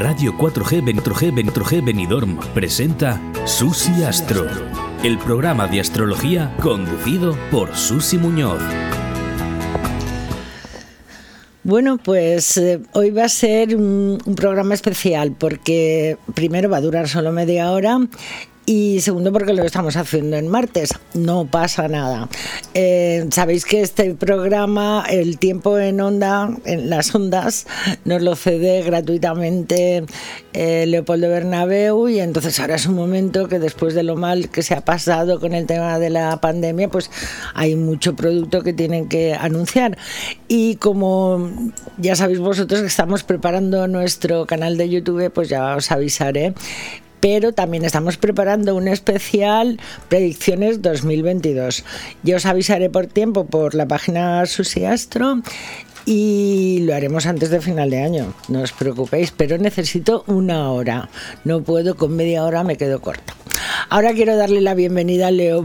Radio 4G 4G 4G Benidorm presenta Susi Astro, el programa de astrología conducido por Susi Muñoz. Bueno, pues eh, hoy va a ser un, programa especial porque primero va a durar solo media hora y segundo porque lo estamos haciendo en martes. No pasa nada. Eh, Sabéis que este programa, el tiempo en onda, en las ondas, nos lo cede gratuitamente eh, Leopoldo Bernabeu y entonces ahora es un momento que después de lo mal que se ha pasado con el tema de la pandemia, pues hay mucho producto que tienen que anunciar. Y como ya sabéis vosotros que estamos preparando nuestro canal de YouTube, pues ya os avisaré pero también estamos preparando un especial Predicciones 2022. Yo os avisaré por tiempo por la página Susiastro y lo haremos antes de final de año, no os preocupéis, pero necesito una hora. No puedo, con media hora me quedo corta. Ahora quiero darle la bienvenida a, Leo,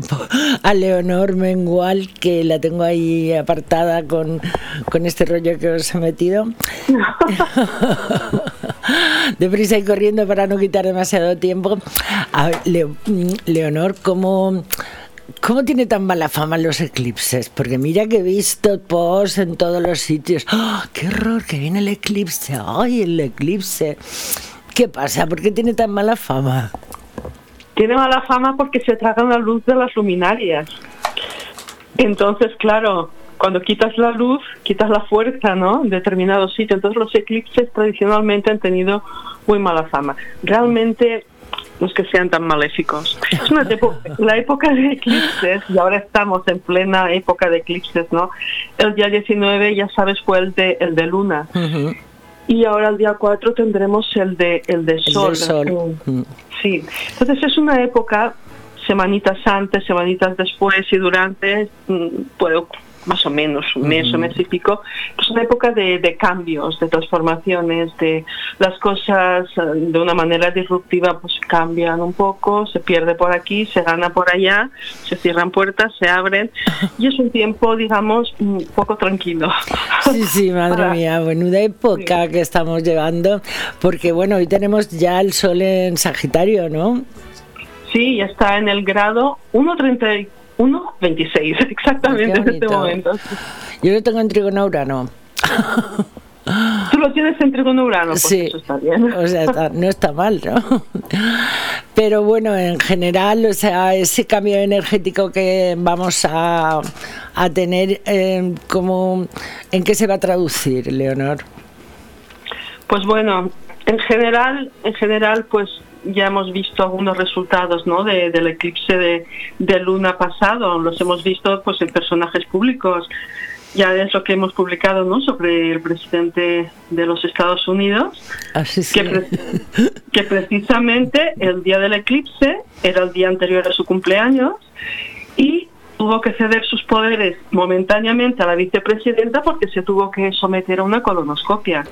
a Leonor Mengual, que la tengo ahí apartada con, con este rollo que os he metido. Deprisa y corriendo para no quitar demasiado tiempo. A Leonor, ¿cómo... ¿Cómo tiene tan mala fama los eclipses? Porque mira que he visto posts en todos los sitios. ¡Oh, ¡Qué horror! Que viene el eclipse. ¡Ay, el eclipse! ¿Qué pasa? ¿Por qué tiene tan mala fama? Tiene mala fama porque se tragan la luz de las luminarias. Entonces, claro, cuando quitas la luz, quitas la fuerza, ¿no? En determinados sitios. Entonces, los eclipses tradicionalmente han tenido muy mala fama. Realmente no es que sean tan maléficos. Es una la época de eclipses, y ahora estamos en plena época de eclipses, ¿no? El día 19, ya sabes, fue el de, el de luna. Y ahora el día 4 tendremos el de, el de sol. El sol. Sí, entonces es una época, semanitas antes, semanitas después y durante, mm, puedo más o menos un mes o mes y pico, es una época de, cambios, de transformaciones, de las cosas eh, de una manera disruptiva pues cambian un poco, se pierde por aquí, se gana por allá, se cierran puertas, se abren y es un tiempo, digamos, un poco tranquilo. Sí, sí, madre mía, menuda época que estamos llevando, porque bueno, hoy tenemos ya el sol en Sagitario, ¿no? Sí, ya está en el grado 1.34 1.26, exactamente en este momento. Yo lo tengo en trigono urano. Tú lo tienes en trigono urano, pues sí. eso está bien. O sea, no está mal, ¿no? Pero bueno, en general, o sea, ese cambio energético que vamos a, a tener, eh, como, ¿en qué se va a traducir, Leonor? Pues bueno, en general, en general, pues ya hemos visto algunos resultados ¿no? del eclipse de, de, luna pasado, los hemos visto pues en personajes públicos. Ya es lo que hemos publicado ¿no? sobre el presidente de los Estados Unidos, que, que precisamente el día del eclipse era el día anterior a su cumpleaños y tuvo que ceder sus poderes momentáneamente a la vicepresidenta porque se tuvo que someter a una colonoscopia.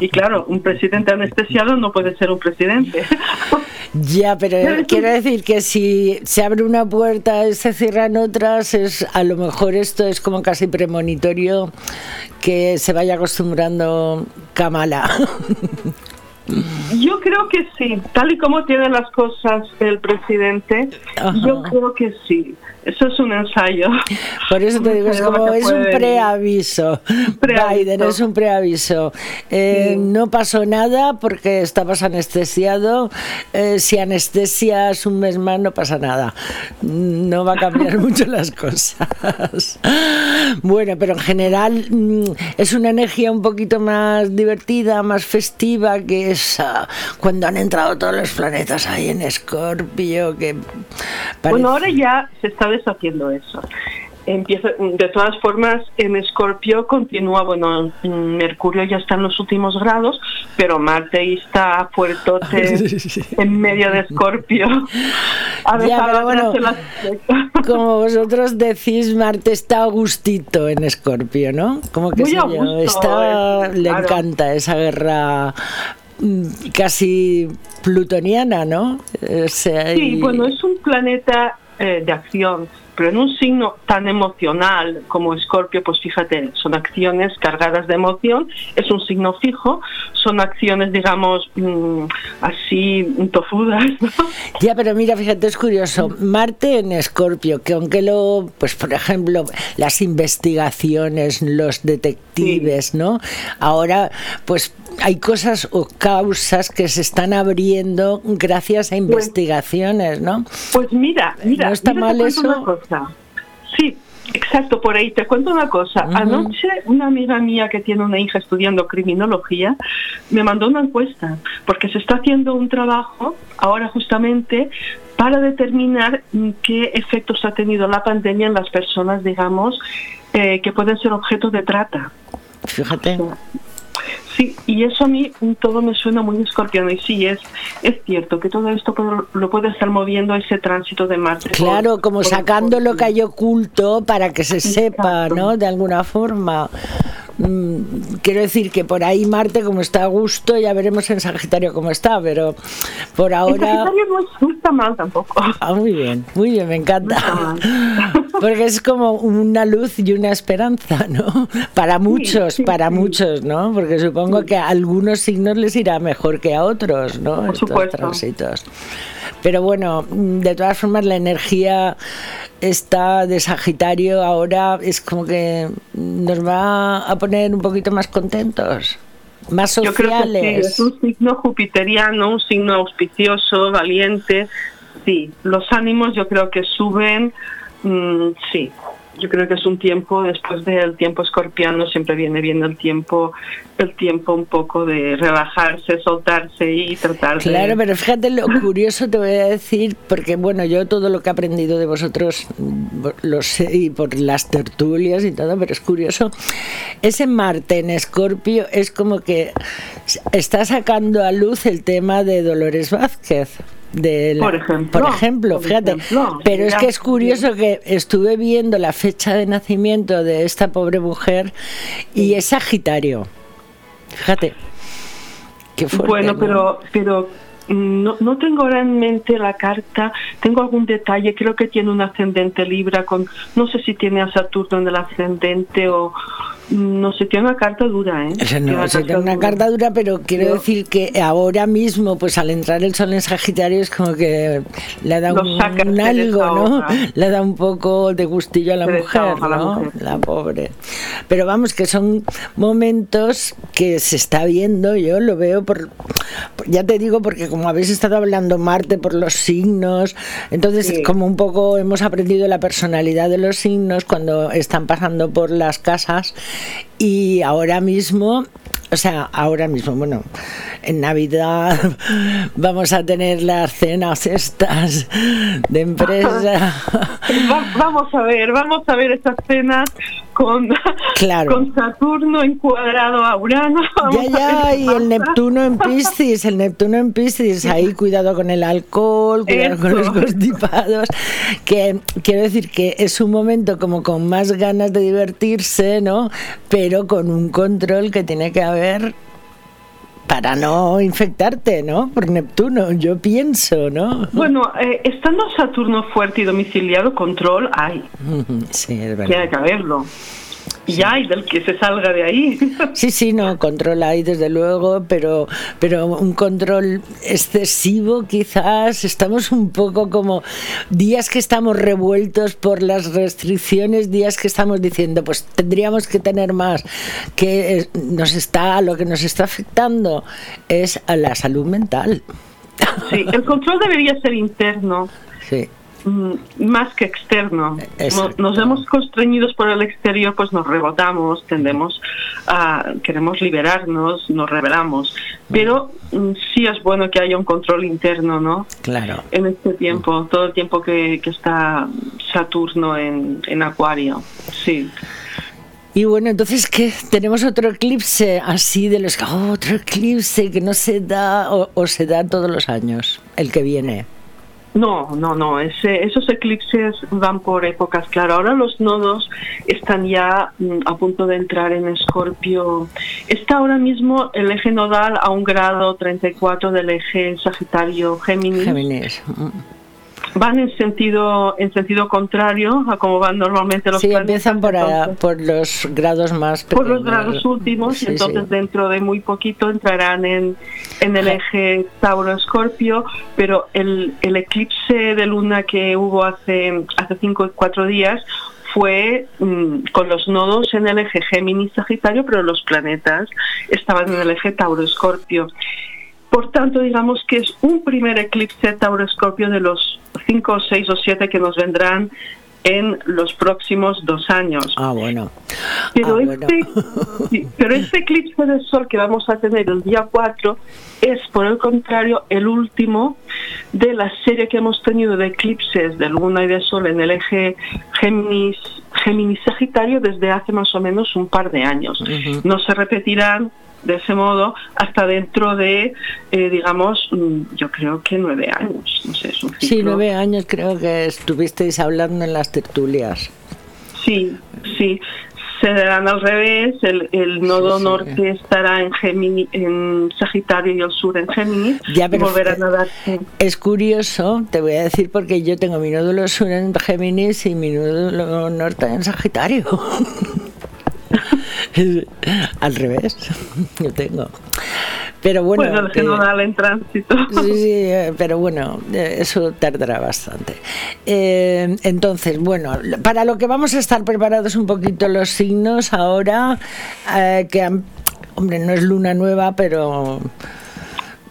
Y claro, un presidente anestesiado no puede ser un presidente. Ya, pero quiero decir que si se abre una puerta y se cierran otras, es a lo mejor esto es como casi premonitorio que se vaya acostumbrando Kamala. Yo creo que sí, tal y como tiene las cosas el presidente, yo creo que sí. Eso es un ensayo. Por eso te digo, es como es un preaviso. Biden es un preaviso. Eh, no pasó nada porque estabas anestesiado. Eh, si anestesias un mes más, no pasa nada. No va a cambiar mucho las cosas. Bueno, pero en general mm, es una energía un poquito más divertida, más festiva que esa cuando han entrado todos los planetas ahí en Escorpio. Que Bueno, ahora ya se está haciendo eso. Empieza, de todas formas, en Escorpio continúa, bueno, Mercurio ya está en los últimos grados, pero Marte está fuertote en medio de Escorpio. como vosotros decís, Marte está a gustito en Escorpio, ¿no? Como que está, eh, le encanta esa guerra mm, casi plutoniana, ¿no? sí, bueno, es un planeta eh, de acción. Pero en un signo tan emocional como Escorpio, pues fíjate, son acciones cargadas de emoción, es un signo fijo, son acciones, digamos, mm, así tofudas. Ya, pero mira, fíjate, es curioso. Marte en Escorpio, que aunque lo, pues por ejemplo, las investigaciones, los detectives, ¿no? Ahora, pues hay cosas o causas que se están abriendo gracias a pues investigaciones, ¿no? Pues mira, mira, no está mal eso. Sí, exacto, por ahí te cuento una cosa. Anoche una amiga mía que tiene una hija estudiando criminología me mandó una encuesta porque se está haciendo un trabajo ahora justamente para determinar qué efectos ha tenido la pandemia en las personas, digamos, eh, que pueden ser objeto de trata. Fíjate. Sí, y eso a mí todo me suena muy escorpiano y sí, es, es cierto que todo esto lo puede estar moviendo ese tránsito de Marte. Claro, como sacando lo que hay oculto para que se sepa, ¿no? De alguna forma. Mm, quiero decir que por ahí Marte como está a gusto, ya veremos en Sagitario cómo está, pero por ahora... Sagitario no, está mal tampoco. Ah, muy bien, muy bien, me encanta. Porque es como una luz y una esperanza, ¿no? Para muchos, para muchos, ¿no? Porque supongo que a algunos signos les irá mejor que a otros, ¿no? Por Estos tránsitos. Pero bueno, de todas formas la energía está de Sagitario ahora es como que nos va a poner un poquito más contentos. Más sociales. Yo creo que es un signo jupiteriano, un signo auspicioso, valiente. Sí, los ánimos yo creo que suben, mm, sí, yo creo que es un tiempo después del tiempo escorpiano siempre viene bien el tiempo el tiempo un poco de relajarse soltarse y tratar claro pero fíjate lo curioso te voy a decir porque bueno yo todo lo que he aprendido de vosotros lo sé y por las tertulias y todo pero es curioso. Ese Marte en Escorpio es como que está sacando a luz el tema de Dolores Vázquez por ejemplo, por ejemplo fíjate. pero es que es curioso que estuve viendo la fecha de nacimiento de esta pobre mujer y es Sagitario. Fíjate. Qué bueno, pero, pero no, no tengo ahora en mente la carta, tengo algún detalle, creo que tiene un ascendente Libra, con no sé si tiene a Saturno en el ascendente o, no sé, tiene una carta dura, ¿eh? No, tiene una carta dura, pero quiero decir que ahora mismo, pues al entrar el sol en Sagitario es como que le da un, algo, ¿no? Le da un poco de gustillo a la mujer, ¿no? La, pobre. Pero vamos, que son momentos que se está viendo, yo lo veo por, ya te digo, porque como habéis estado hablando Marte por los signos, entonces como un poco hemos aprendido la personalidad de los signos cuando están pasando por las casas. Y ahora mismo, o sea, ahora mismo, bueno, en Navidad vamos a tener las cenas estas de empresa. vamos a ver, vamos a ver estas cenas con, con Saturno encuadrado a Urano. Ya, ya, y el Neptuno en Piscis, el Neptuno en Piscis, ahí cuidado con el alcohol, cuidado con los constipados, que quiero decir que es un momento como con más ganas de divertirse, ¿no? Pero con un control que tiene que haber para no infectarte, ¿no? Por Neptuno, yo pienso, ¿no? Bueno, eh, estando Saturno fuerte y domiciliado, control hay. Sí, es verdad. Tiene que haberlo y hay del que se salga de ahí. Sí, sí, no, control hay desde luego, pero, pero un control excesivo quizás, estamos un poco como días que estamos revueltos por las restricciones, días que estamos diciendo, pues tendríamos que tener más, que nos está, lo que nos está afectando es a la salud mental. Sí, el control debería ser interno. Sí. Mm, más que externo. Nos vemos constreñidos por el exterior, pues nos rebotamos, tendemos a queremos liberarnos, nos rebelamos. Pero mm, sí es bueno que haya un control interno, ¿no? Claro. En este tiempo, todo el tiempo que, está Saturno en, en Acuario. Sí. Y bueno, entonces que tenemos otro eclipse así de los otro eclipse que no se da o se da todos los años, el que viene. No, no, no. esos eclipses van por épocas, claro. Ahora los nodos están ya mm, a punto de entrar en Escorpio. Está ahora mismo el eje nodal a un grado 34 del eje Sagitario Géminis. Géminis. Van en sentido en sentido contrario a como van normalmente los sí empiezan por, a- por los grados más pequeños por los grados últimos, Sí, entonces sí. dentro de muy poquito entrarán en, en el eje Tauro-Escorpio, pero el, el eclipse de luna que hubo hace, hace cinco cuatro días fue mm, con los nodos en el eje Géminis-Sagitario, pero los planetas estaban en el eje Tauro-Escorpio. Por tanto, digamos que es un primer eclipse Tauro-Escorpio de los cinco, seis o siete que nos vendrán en los próximos dos años. ah bueno Pero, Ah, este, pero este eclipse del Sol que vamos a tener el día 4 es, por el contrario, el último de la serie que hemos tenido de eclipses de Luna y de Sol en el eje Géminis, Géminis Sagitario desde hace más o menos un par de años. No se repetirán de ese modo hasta dentro de, eh, digamos, mm, yo creo que nueve años. No sé, es un sí nueve años creo que estuvisteis hablando en las tertulias Sí, sí. Se darán al revés, el, el nodo Sí, sí. norte estará en, Gemini, en Sagitario y el sur en Géminis. Ya, pero- volverán a. Es curioso, te voy a decir, porque yo tengo mi nódulo sur en Géminis y mi nódulo norte en Sagitario. Al revés, yo tengo. Pero bueno. Bueno, que- general en tránsito. Sí, sí, pero bueno, eso tardará bastante. Eh, entonces, bueno, para lo que vamos a estar preparados un poquito los signos ahora, eh, que han- hombre, no es luna nueva, pero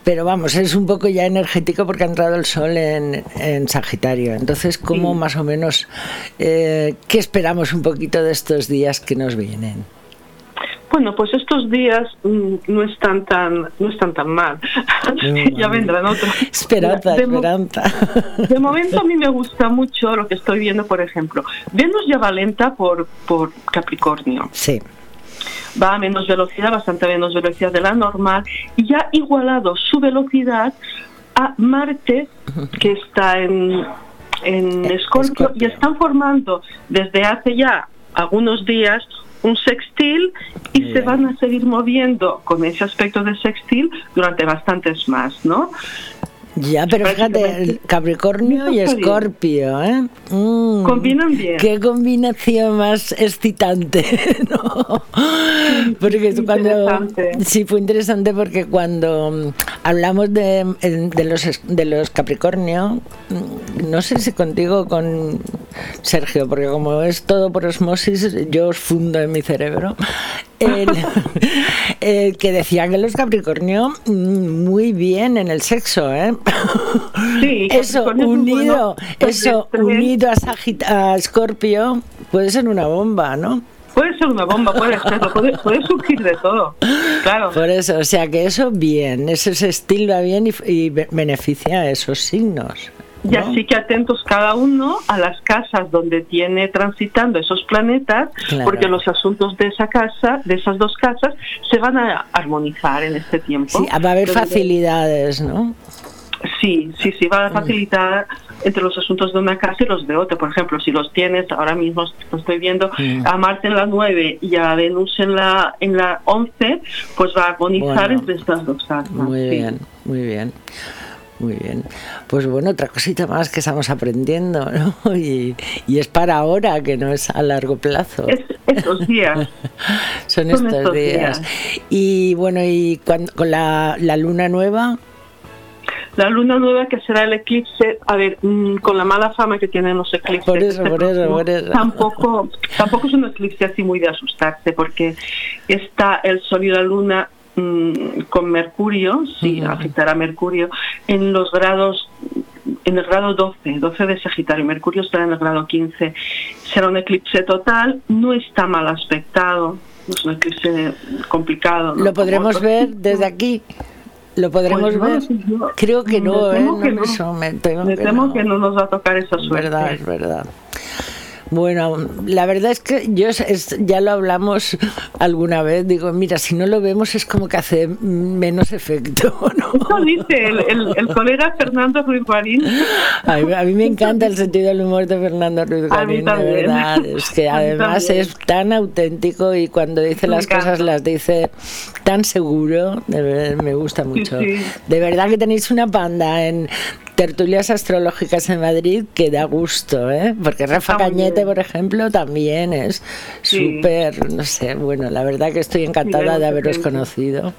pero vamos, es un poco ya energético porque ha entrado el sol en, en Sagitario. Entonces, ¿cómo Sí. más o menos, eh, qué esperamos un poquito de estos días que nos vienen? Bueno, pues estos días mm, no están tan no están tan mal. ya vendrán otros. Esperanza, De mo- esperanza. De momento a mí me gusta mucho lo que estoy viendo, por ejemplo. Venus ya va lenta por, por Capricornio. Sí, va a menos velocidad, bastante menos velocidad de la normal, y ya ha igualado su velocidad a Marte, que está en, en Eh, Escorpio, y están formando desde hace ya algunos días un sextil y se van a seguir moviendo con ese aspecto de sextil durante bastantes más, ¿no? Ya, pero fíjate, Capricornio y. Escorpio, ¿eh? Mm, Combinan bien. Qué combinación más excitante, ¿no? Porque sí, cuando interesante. sí fue interesante porque cuando mm, hablamos de, de los de los Capricornio, mm, no sé si contigo o con Sergio, porque como es todo por osmosis, yo os fundo en mi cerebro. El, el que decía que los Capricornio mm, muy bien en el sexo, ¿eh? Sí, Eso unido. Pues eso este- unido a, Sagit- a Scorpio puede ser una bomba, ¿no? Puede ser una bomba, puede serlo, puede, puede surgir de todo. Claro. Por eso, o sea que eso bien, ese estilo va bien y, y be- beneficia a esos signos. Y ¿no? así que atentos cada uno a las casas donde tiene transitando esos planetas, Claro. porque los asuntos de esa casa, de esas dos casas, se van a armonizar en este tiempo. Sí, va a haber facilidades, ¿no? Sí, sí, sí, va a facilitar entre los asuntos de una casa y los de otra. Por ejemplo, si los tienes, ahora mismo lo estoy viendo, Mm. a Marte en la 9 y a Venus en la en la 11, pues va a armonizar Bueno. entre estas dos casas. Muy sí. bien, muy bien. Muy bien. Pues bueno, otra cosita más que estamos aprendiendo, ¿no? Y, y es para ahora, que no es a largo plazo. Es estos días. Son son estos estos días. días. Y bueno, y cuando, con la, la luna nueva, La luna nueva que será el eclipse, a ver, mm, con la mala fama que tienen los eclipses. Por eso, por eso, por eso. Tampoco, tampoco es un eclipse así muy de asustarse, porque está el Sol y la Luna mm, con Mercurio, sí, Ujú. afectará a Mercurio, en los grados, en el grado 12, 12 de Sagitario, Mercurio estará en el grado 15. Será un eclipse total, no está mal aspectado, es un eclipse complicado. ¿no? ¿lo podremos Como ver desde aquí? ¿Lo podremos Pues no, ver? Creo que no, ¿eh? que no. me temo que no. nos va a tocar esa Es suerte. verdad, es verdad. Bueno, la verdad es que yo es- ya lo hablamos alguna vez. Digo, mira, si no lo vemos es como que hace menos efecto, ¿no? Eso dice el, el- el colega Fernando Ruiz Guarín. A mí, a mí me encanta el sentido del humor de Fernando Ruiz Garín, de verdad. Es que además es tan auténtico y cuando dice Me las cosas las dice tan seguro. de verdad, me gusta mucho. sí. De verdad que tenéis una panda en tertulias astrológicas en Madrid que da gusto, ¿eh? Porque Rafa Cañete, por ejemplo, también es súper, no sé, bueno, la verdad que estoy encantada de haberos conocido.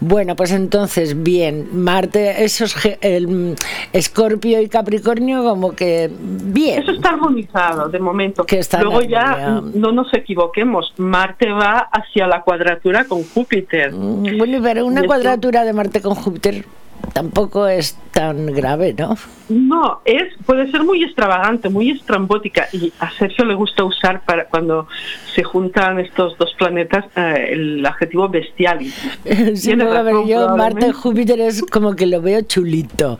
Bueno, pues entonces, bien, Marte, esos, el Escorpio y Capricornio como que bien. Eso está armonizado de momento. Que Luego ya no nos equivoquemos, Marte va hacia la cuadratura con Júpiter. Mm, bueno, pero una cuadratura de Marte con Júpiter tampoco es tan grave, ¿no? No, es puede ser muy extravagante, muy estrambótica y a Sergio le gusta usar para cuando se juntan estos dos planetas eh, el adjetivo bestial. Sí, no, yo Marte Júpiter es como que lo veo chulito.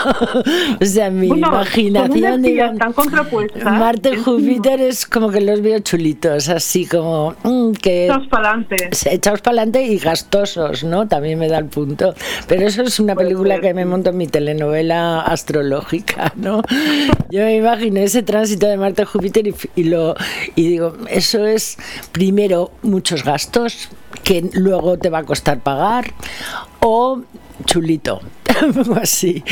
o sea, mi imaginación digo, tan contrapuesta. Marte Júpiter es como que los veo chulitos, así como mm, que echados para adelante. Echados para adelante y gastosos, ¿no? También me da el punto. Pero eso es una película que me monto en mi telenovela astrológica, ¿no? Yo me imagino ese tránsito de Marte a Júpiter y, lo y digo, eso es primero muchos gastos que luego te va a costar pagar o chulito, así.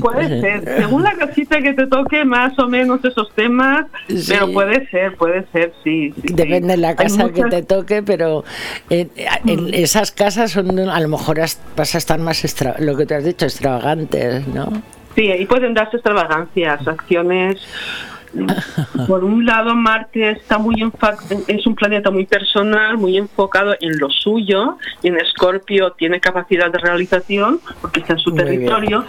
Puede ser, según la casita que te toque más o menos esos temas, pero puede ser, puede ser, sí. Depende de la casa que te toque, pero en, mm. esas casas son a lo mejor vas a estar más, lo que te has dicho, extravagantes, ¿no? Sí, ahí pueden darse extravagancias, acciones por un lado, Marte está muy es un planeta muy personal, muy enfocado en lo suyo, y en Escorpio tiene capacidad de realización porque está en su territorio.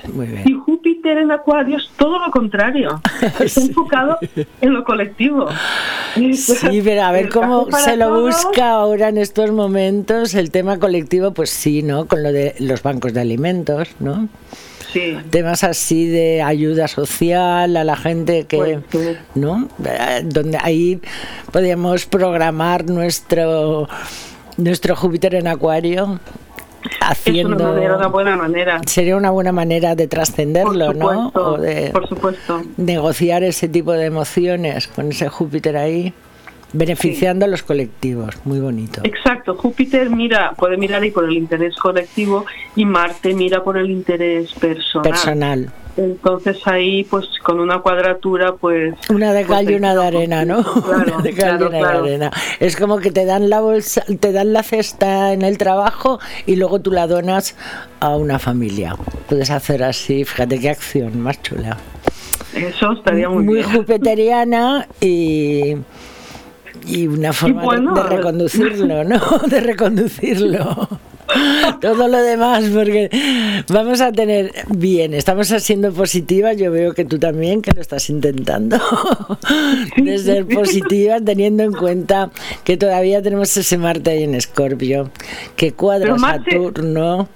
Y Júpiter en Acuario es todo lo contrario, está enfocado en lo colectivo. Sí, pero a ver cómo se lo busca ahora en estos momentos el tema colectivo, pues sí, ¿no? Con lo de los bancos de alimentos, ¿no? Temas así de ayuda social a la gente que, pues ¿no? Donde ahí podríamos programar nuestro nuestro Júpiter en Acuario haciendo es una, buena manera. Sería una buena manera de trascenderlo no o de por supuesto. negociar ese tipo de emociones con ese Júpiter ahí beneficiando a los colectivos, muy bonito. Exacto, Júpiter mira, puede mirar ahí por el interés colectivo y Marte mira por el interés personal. Personal. Entonces ahí, pues con una cuadratura, pues... Una de cal y una de arena, ¿no? Claro, de cal y una de arena. Es como que te dan la bolsa, te dan la cesta en el trabajo y luego tú la donas a una familia. Puedes hacer así, fíjate qué acción más chula. Eso estaría muy, muy bien. Muy jupiteriana y y una forma de, reconducirlo, ¿no? De reconducirlo. Todo lo demás, porque vamos a tener bien, estamos siendo positivas, yo veo que tú también, que lo estás intentando, de ser positiva, teniendo en cuenta que todavía tenemos ese Marte ahí en Escorpio, que cuadra Saturno,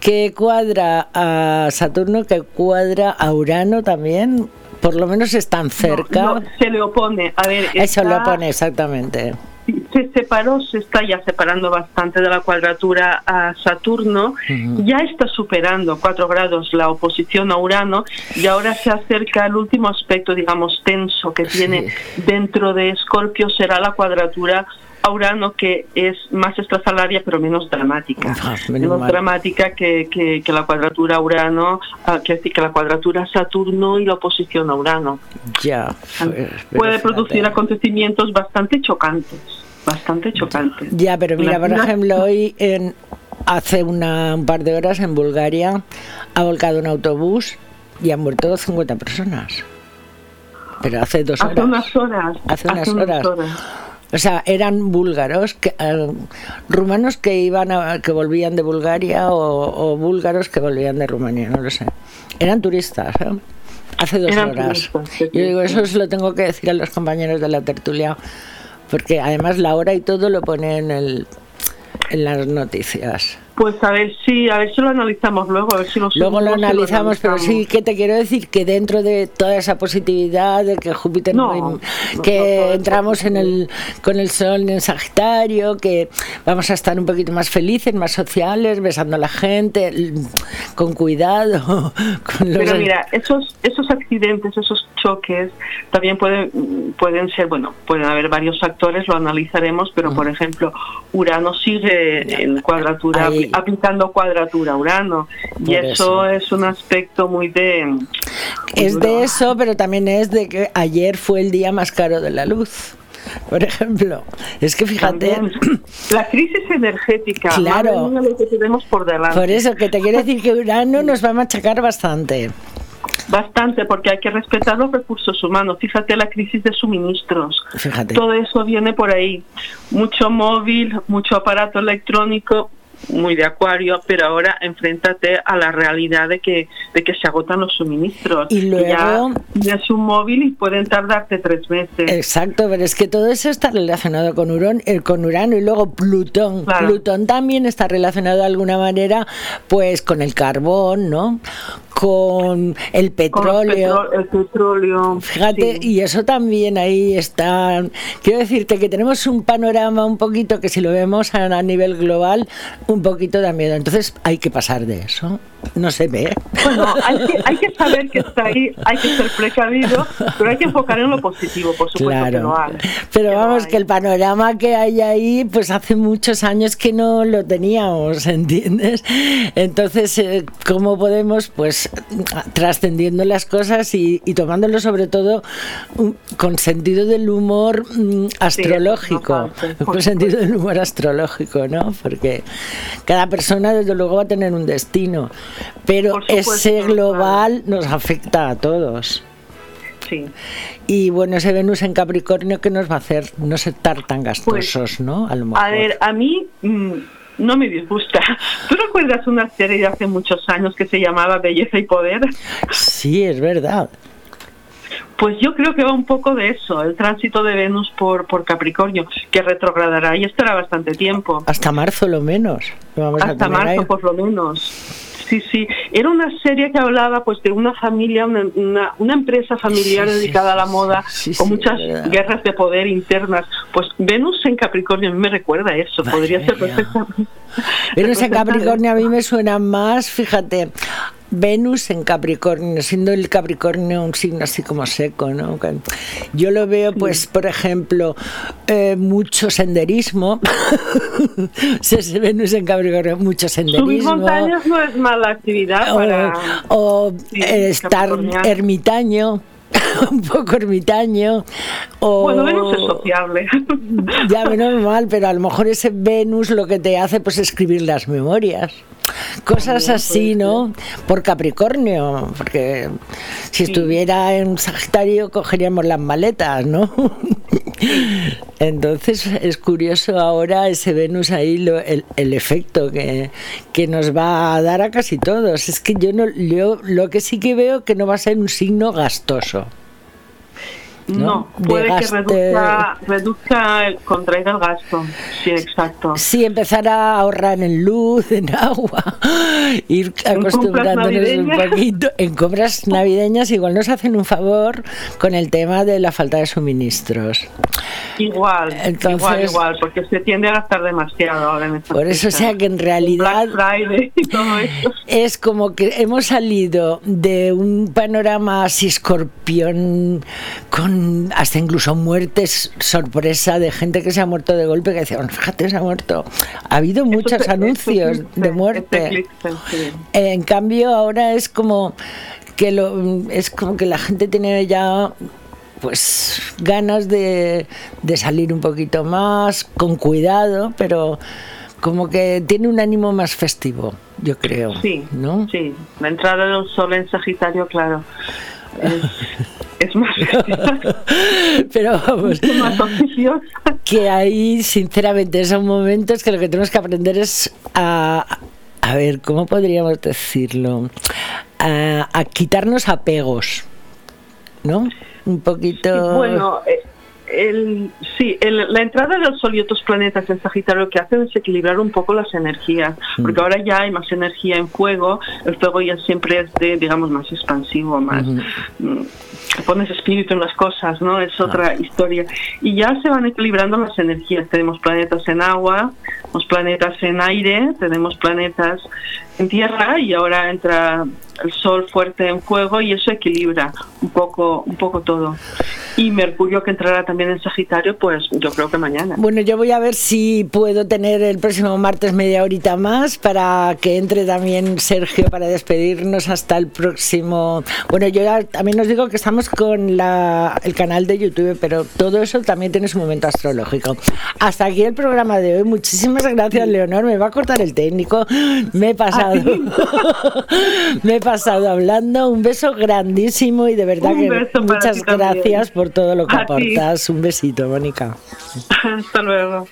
que cuadra a Saturno, que cuadra a Urano también, por lo menos están cerca. se le opone. A ver, Eso le opone, exactamente. Se separó, se está ya separando bastante de la cuadratura a Saturno, ya está superando cuatro grados la oposición a Urano y ahora se acerca al último aspecto, digamos, tenso que tiene dentro de Escorpio, será la cuadratura a Urano que es más extrasalaria pero menos dramática. Ah, menos, dramática que, que, la cuadratura Urano, uh, que, que la cuadratura Saturno y la oposición a Urano. Ya. Puede producir acontecimientos bastante chocantes, bastante chocantes. Ya, pero mira, por ejemplo, hoy en, hace una, un par de horas en Bulgaria ha volcado un autobús y han muerto 50 personas. Pero hace dos horas. Hace unas horas. Hace unas, horas. O sea, eran búlgaros, que, eh, rumanos que iban a, que volvían de Bulgaria o, búlgaros que volvían de Rumanía, no lo sé. Eran turistas, ¿eh? Hace dos horas. Yo digo, eso se lo tengo que decir a los compañeros de la tertulia, porque además la hora y todo lo pone en, el, en las noticias. Pues a ver si, a ver si lo analizamos luego, a ver si lo Luego lo analizamos, pero sí que te quiero decir que dentro de toda esa positividad de que Júpiter no, que entramos en el con el sol en Sagitario, que vamos a estar un poquito más felices, más sociales, besando a la gente, con cuidado. Pero mira, esos esos accidentes, esos choques también pueden pueden ser, bueno, pueden haber varios factores, lo analizaremos, pero por ejemplo, Urano sigue en cuadratura aplicando cuadratura Urano. y eso, es un aspecto muy de... es de eso, pero también es de que ayer fue el día más caro de la luz por ejemplo. Es que fíjate. La crisis energética. Claro. Lo que tenemos por delante. Por eso, que te quiero decir que Urano nos va a machacar bastante. Bastante, porque hay que respetar los recursos humanos. Fíjate la crisis de suministros. Fíjate. Todo eso viene por ahí. Mucho móvil, mucho aparato electrónico, muy de acuario, pero ahora enfréntate a la realidad de que, de que se agotan los suministros. Y luego... Ya es un móvil y pueden tardarte tres meses. Exacto, pero es que todo eso está relacionado con, Urón, eh, con Urano y luego Plutón. Plutón también está relacionado de alguna manera pues con el carbón, ¿no? Con el petróleo. el petróleo. Fíjate, y eso también ahí está. Quiero decirte que tenemos un panorama un poquito que si lo vemos a, nivel global, un poquito da miedo. Entonces hay que pasar de eso. No se ve. Bueno, hay que, saber que está ahí, hay que ser precavido, pero hay que enfocar en lo positivo, por supuesto que lo hay. Pero vamos, que el panorama que hay ahí, pues hace muchos años que no lo teníamos, ¿entiendes? Entonces, eh, ¿cómo podemos, pues, trascendiendo las cosas y, tomándolo sobre todo con sentido del humor mm, astrológico, con sentido del humor astrológico, ¿no? Porque cada persona desde luego va a tener un destino, pero ese global nos afecta a todos. Sí. Y bueno, ese Venus en Capricornio, ¿qué nos va a hacer? No estar tan pues, gastosos, ¿no? A, lo mejor. a ver, a mí mm, no me disgusta. ¿Tú recuerdas una serie de hace muchos años que se llamaba Belleza y Poder? Sí, es verdad. Pues yo creo que va un poco de eso, el tránsito de Venus por, por Capricornio, que retrogradará y estará bastante tiempo. Hasta marzo lo menos. Hasta marzo por lo menos. Sí, sí. Era una serie que hablaba pues de una familia, una, una, empresa familiar dedicada a la moda, con muchas guerras de poder internas. Pues Venus en Capricornio a mí me recuerda eso, podría ser perfectamente. Venus en Capricornio a mí me suena más, fíjate, Venus en Capricornio, siendo el Capricornio un signo así como seco, ¿no? Yo lo veo, pues, por ejemplo, eh, mucho senderismo. Venus en Capricornio, mucho senderismo. Subir montañas no es mala actividad para... O, estar ermitaño. un poco ermitaño. O, bueno, Venus es sociable. ya, menos mal, pero a lo mejor ese Venus lo que te hace pues escribir las memorias. Cosas así, ¿no? Por Capricornio, porque si estuviera en Sagitario cogeríamos las maletas, ¿no? Entonces es curioso ahora ese Venus ahí, lo, el, el, efecto que, que, nos va a dar a casi todos. Es que yo, no, yo lo que sí que veo que no va a ser un signo gastoso. No, puede que reduzca, reduzca, contraiga el gasto. Sí, exacto. Sí, empezar a ahorrar en luz, en agua, ir acostumbrándonos un poquito. En compras navideñas igual nos hacen un favor con el tema de la falta de suministros. Igual, Entonces, igual, igual, porque se tiende a gastar demasiado ahora en Por eso, o sea que en realidad es como que hemos salido de un panorama así escorpión con hasta incluso muertes sorpresa de gente que se ha muerto de golpe que decía, fíjate, se ha muerto. Ha habido muchos anuncios de muerte. En cambio, ahora es como que lo, es como que la gente tiene ya pues ganas de, de salir un poquito más, con cuidado, pero como que tiene un ánimo más festivo, yo creo. Sí, ¿no? sí. La entrada del sol en Sagitario, claro. Es, más pero vamos que ahí sinceramente son momentos que lo que tenemos que aprender es a, a ver cómo podríamos decirlo a, quitarnos apegos no un poquito bueno eh, el, sí, la entrada del Sol y otros planetas en Sagitario lo que hacen es equilibrar un poco las energías, porque ahora ya hay más energía en fuego, el fuego ya siempre es de, digamos, más expansivo, más... Mm, pones espíritu en las cosas, ¿no? Es otra historia. Y ya se van equilibrando las energías. Tenemos planetas en agua, tenemos planetas en aire, tenemos planetas en tierra y ahora entra el sol fuerte en fuego y eso equilibra un poco, un poco todo. Y Mercurio que entrará también en Sagitario, pues yo creo que mañana. Bueno, yo voy a ver si puedo tener el próximo martes media horita más para que entre también Sergio para despedirnos hasta el próximo. Bueno, yo también os digo que estamos con la, el canal de YouTube, pero todo eso también tiene su momento astrológico. Hasta aquí el programa de hoy. Muchísimas gracias, Leonor. Me va a cortar el técnico. Me he pasado. Me he pasado hablando. Un beso grandísimo y de verdad que muchas gracias por todo lo que aportas. Un besito, Mónica. Hasta luego.